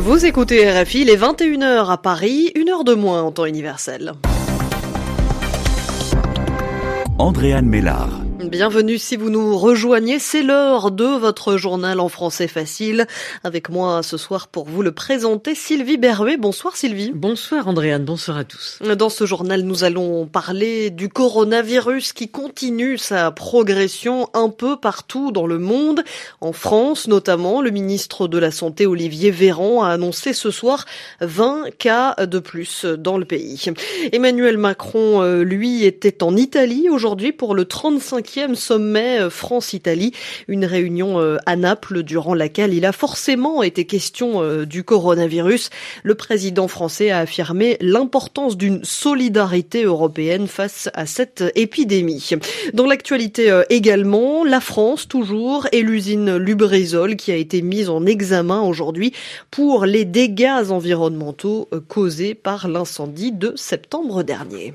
Vous écoutez RFI, les 21h à Paris, une heure de moins en temps universel. Andréane Mélard. Bienvenue si vous nous rejoignez, c'est l'heure de votre journal en français facile. Avec moi ce soir pour vous le présenter, Sylvie Berruet. Bonsoir Sylvie. Bonsoir Andréane, bonsoir à tous. Dans ce journal, nous allons parler du coronavirus qui continue sa progression un peu partout dans le monde. En France notamment, le ministre de la Santé Olivier Véran a annoncé ce soir 20 cas de plus dans le pays. Emmanuel Macron, euh, lui, était en Italie aujourd'hui pour le 35e sommet euh, France-Italie, une réunion euh, à Naples durant laquelle il a forcément été question euh, du coronavirus. Le président français a affirmé l'importance d'une solidarité européenne face à cette épidémie. Dans l'actualité également, la France toujours et l'usine Lubrizol qui a été mise en examen aujourd'hui pour les dégâts environnementaux causés par l'incendie de septembre dernier.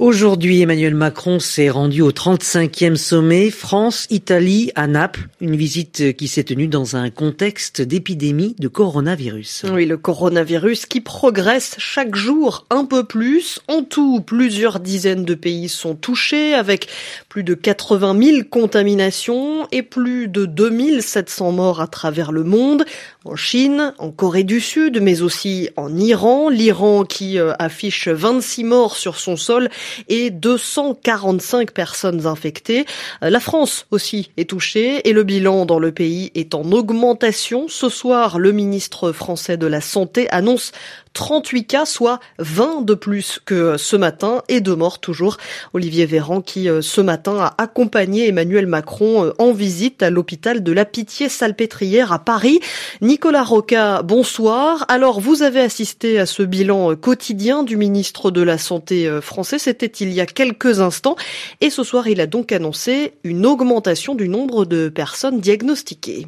Aujourd'hui, Emmanuel Macron s'est rendu au 35e sommet France-Italie à Naples, une visite qui s'est tenue dans un contexte d'épidémie de coronavirus. Oui, le coronavirus qui progresse chaque jour un peu plus. En tout, plusieurs dizaines de pays sont touchés avec plus de 80 000 contaminations et plus de 2700 morts à travers le monde, en Chine, en Corée du Sud, mais aussi en Iran. L'Iran qui euh, affiche 26 morts sur son sol et 245 personnes infectées. Euh, la France aussi est touchée et le bilan dans le pays est en augmentation. Ce soir, le ministre français de la Santé annonce 38 cas, soit 20 de plus que ce matin et deux morts toujours. Olivier Véran qui euh, ce matin a accompagné Emmanuel Macron euh, en visite à l'hôpital de la Pitié-Salpêtrière à Paris. Nicolas Roca, bonsoir. Alors vous avez assisté à ce bilan euh, quotidien du ministre de la Santé français, c'était il y a quelques instants et ce soir il a donc annoncé une augmentation du nombre de personnes diagnostiquées.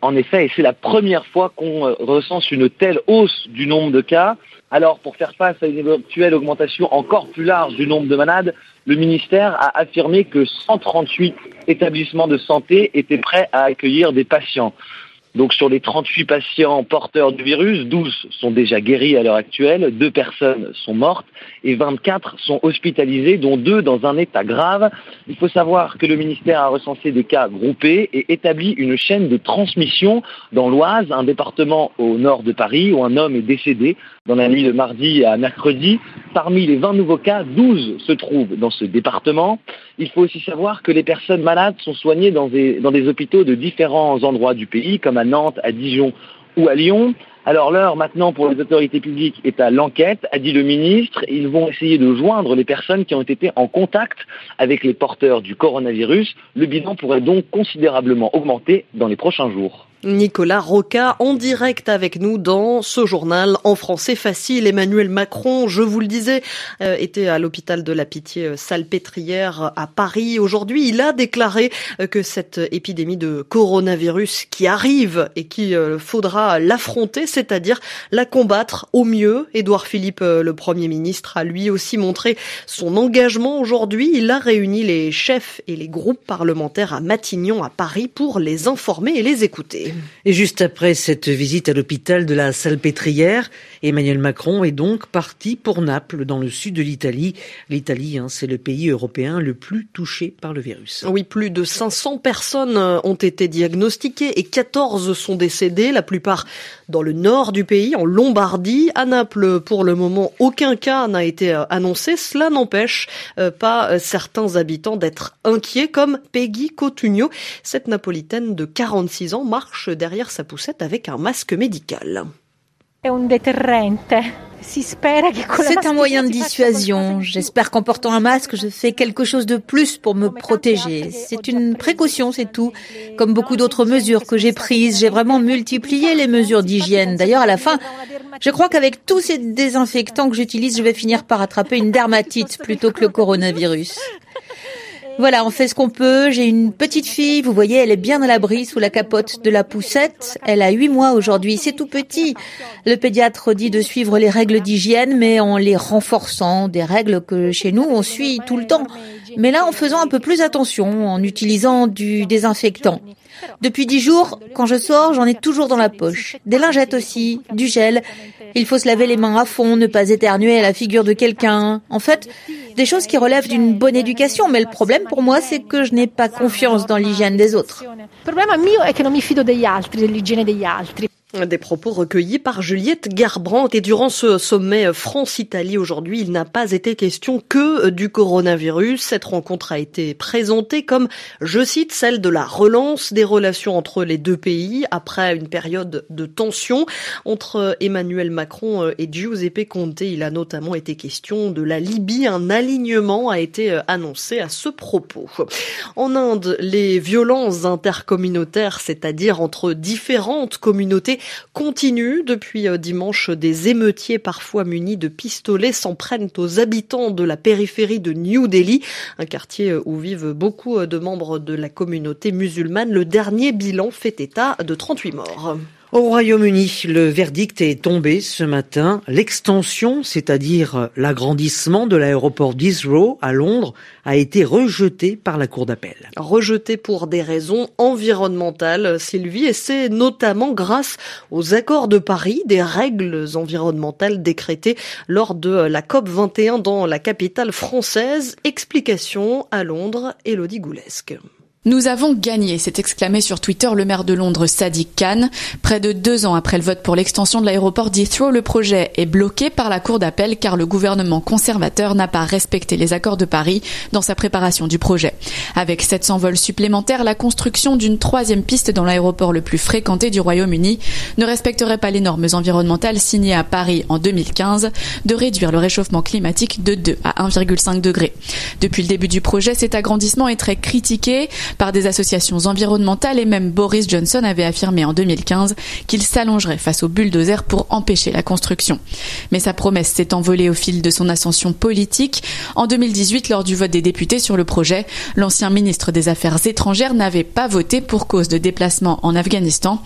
En effet, et c'est la première fois qu'on euh, recense une telle hausse du nombre de cas. Alors, pour faire face à une éventuelle augmentation encore plus large du nombre de malades, le ministère a affirmé que 138 établissements de santé étaient prêts à accueillir des patients. Donc sur les 38 patients porteurs du virus, 12 sont déjà guéris à l'heure actuelle, 2 personnes sont mortes et 24 sont hospitalisées, dont 2 dans un état grave. Il faut savoir que le ministère a recensé des cas groupés et établi une chaîne de transmission dans l'Oise, un département au nord de Paris, où un homme est décédé dans la nuit de mardi à mercredi. Parmi les 20 nouveaux cas, 12 se trouvent dans ce département. Il faut aussi savoir que les personnes malades sont soignées dans des, hôpitaux de différents endroits du pays, comme à Nantes, à Dijon ou à Lyon. Alors l'heure maintenant pour les autorités publiques est à l'enquête, a dit le ministre. Ils vont essayer de joindre les personnes qui ont été en contact avec les porteurs du coronavirus. Le bilan pourrait donc considérablement augmenter dans les prochains jours. Nicolas Roca en direct avec nous dans ce journal en français facile. Emmanuel Macron, je vous le disais, euh, était à l'hôpital de la Pitié euh, Salpêtrière à Paris. Aujourd'hui, il a déclaré euh, que cette épidémie de coronavirus qui arrive et qu'il faudra l'affronter, c'est-à-dire la combattre au mieux. Édouard Philippe, le Premier ministre, a lui aussi montré son engagement aujourd'hui. Il a réuni les chefs et les groupes parlementaires à Matignon, à Paris, pour les informer et les écouter. Et juste après cette visite à l'hôpital de la Salpêtrière, Emmanuel Macron est donc parti pour Naples, dans le sud de l'Italie. L'Italie, hein, c'est le pays européen le plus touché par le virus. Oui, plus de 500 personnes ont été diagnostiquées et 14 sont décédées, la plupart dans le nord du pays, en Lombardie. À Naples, pour le moment, aucun cas n'a été euh, annoncé. Cela n'empêche euh, pas euh, certains habitants d'être inquiets, comme Peggy Cotugno. Cette napolitaine de 46 ans marche derrière sa poussette avec un masque médical. C'est un moyen de dissuasion. J'espère qu'en portant un masque, je fais quelque chose de plus pour me protéger. C'est une précaution, c'est tout. Comme beaucoup d'autres mesures que j'ai prises, j'ai vraiment multiplié les mesures d'hygiène. D'ailleurs, à la fin, je crois qu'avec tous ces désinfectants que j'utilise, je vais finir par attraper une dermatite plutôt que le coronavirus. Voilà, on fait ce qu'on peut. J'ai une petite fille, vous voyez, elle est bien à l'abri sous la capote de la poussette. Elle a huit mois aujourd'hui, c'est tout petit. Le pédiatre dit de suivre les règles d'hygiène, mais en les renforçant, des règles que chez nous on suit tout le temps. mais là en faisant un peu plus attention, en utilisant du désinfectant. Depuis dix jours, quand je sors, j'en ai toujours dans la poche. Des lingettes aussi, du gel. Il faut se laver les mains à fond, ne pas éternuer à la figure de quelqu'un. En fait, des choses qui relèvent d'une bonne éducation, mais le problème pour moi, c'est que je n'ai pas confiance dans l'hygiène des autres. Le problème mio è che non mi fido degli altri, dell'igiene degli altri. Des propos recueillis par Juliette Garbrandt et durant ce sommet France-Italie aujourd'hui, il n'a pas été question que du coronavirus. Cette rencontre a été présentée comme, je cite, celle de la relance des relations entre les deux pays après une période de tension entre Emmanuel Macron et Giuseppe Conte. Il a notamment été question de la Libye. Un alignement a été annoncé à ce propos. En Inde, les violences intercommunautaires, c'est-à-dire entre différentes communautés, continue. Depuis euh, dimanche, des émeutiers parfois munis de pistolets s'en prennent aux habitants de la périphérie de New Delhi, un quartier euh, où vivent beaucoup euh, de membres de la communauté musulmane. Le dernier bilan fait état de 38 morts. Au Royaume-Uni, le verdict est tombé ce matin. L'extension, c'est-à-dire l'agrandissement de l'aéroport d'Heathrow à Londres, a été rejeté par la Cour d'appel. Rejeté pour des raisons environnementales, Sylvie, et c'est notamment grâce aux accords de Paris, des règles environnementales décrétées lors de la COP 21 dans la capitale française. Explication à Londres, Elodie Goulesque. Nous avons gagné, s'est exclamé sur Twitter le maire de Londres Sadiq Khan. Près de deux ans après le vote pour l'extension de l'aéroport d'Heathrow, le projet est bloqué par la Cour d'appel car le gouvernement conservateur n'a pas respecté les accords de Paris dans sa préparation du projet. Avec 700 vols supplémentaires, la construction d'une troisième piste dans l'aéroport le plus fréquenté du Royaume-Uni ne respecterait pas les normes environnementales signées à Paris en 2015 de réduire le réchauffement climatique de 2 à 1,5 degrés. Depuis le début du projet, cet agrandissement est très critiqué par des associations environnementales et même Boris Johnson avait affirmé en 2015 qu'il s'allongerait face aux bulldozers pour empêcher la construction. Mais sa promesse s'est envolée au fil de son ascension politique. En 2018, lors du vote des députés sur le projet, l'ancien ministre des Affaires étrangères n'avait pas voté pour cause de déplacement en Afghanistan.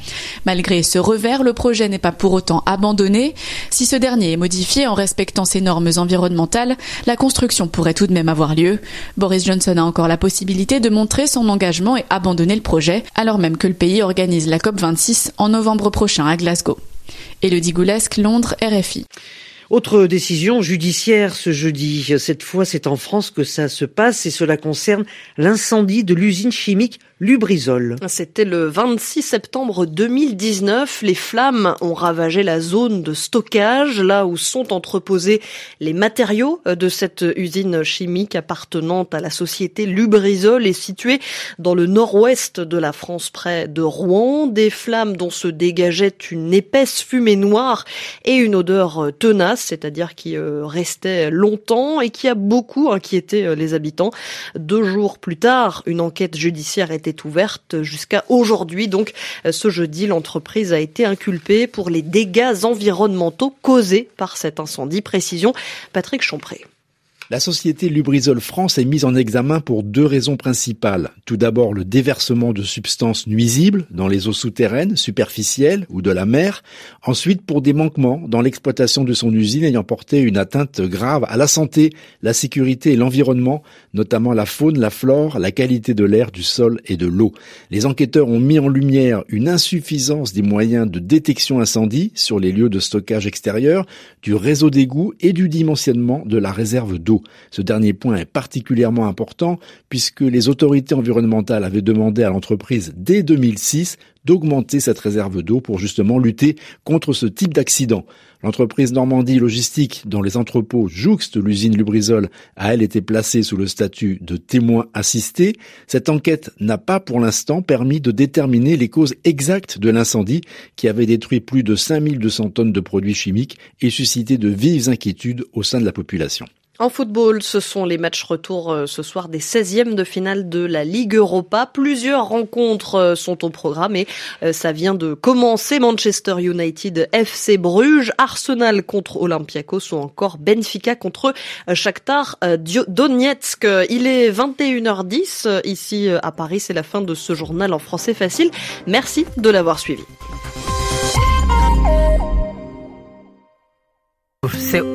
Malgré ce revers, le projet n'est pas pour autant abandonné. Si ce dernier est modifié en respectant ses normes environnementales, la construction pourrait tout de même avoir lieu. Boris Johnson a encore la possibilité de montrer son engagement et abandonner le projet, alors même que le pays organise la COP26 en novembre prochain à Glasgow. Elodie Goulesque, Londres, RFI. Autre décision judiciaire ce jeudi. Cette fois, c'est en France que ça se passe et cela concerne l'incendie de l'usine chimique Lubrizol. C'était le 26 septembre 2019. Les flammes ont ravagé la zone de stockage, là où sont entreposés les matériaux de cette usine chimique appartenant à la société Lubrizol et située dans le nord-ouest de la France, près de Rouen. Des flammes dont se dégageait une épaisse fumée noire et une odeur tenace, c'est-à-dire qui euh, restait longtemps et qui a beaucoup inquiété euh, les habitants. Deux jours plus tard, une enquête judiciaire était ouverte jusqu'à aujourd'hui. Donc euh, ce jeudi, l'entreprise a été inculpée pour les dégâts environnementaux causés par cet incendie. Précision, Patrick Champré. La société Lubrizol France est mise en examen pour deux raisons principales. Tout d'abord, le déversement de substances nuisibles dans les eaux souterraines, superficielles ou de la mer. Ensuite, pour des manquements dans l'exploitation de son usine ayant porté une atteinte grave à la santé, la sécurité et l'environnement, notamment la faune, la flore, la qualité de l'air, du sol et de l'eau. Les enquêteurs ont mis en lumière une insuffisance des moyens de détection incendie sur les lieux de stockage extérieur, du réseau d'égout et du dimensionnement de la réserve d'eau. Ce dernier point est particulièrement important puisque les autorités environnementales avaient demandé à l'entreprise dès 2006 d'augmenter cette réserve d'eau pour justement lutter contre ce type d'accident. L'entreprise Normandie Logistique, dont les entrepôts jouxtent l'usine Lubrizol, a elle été placée sous le statut de témoin assisté. Cette enquête n'a pas pour l'instant permis de déterminer les causes exactes de l'incendie qui avait détruit plus de 5200 tonnes de produits chimiques et suscité de vives inquiétudes au sein de la population. En football, ce sont les matchs retour euh, ce soir des 16e de finale de la Ligue Europa. Plusieurs rencontres euh, sont au programme et euh, ça vient de commencer. Manchester United FC Bruges, Arsenal contre Olympiakos ou encore Benfica contre Shakhtar Donetsk. Il est 21h10 ici à Paris. C'est la fin de ce journal en français facile. Merci de l'avoir suivi.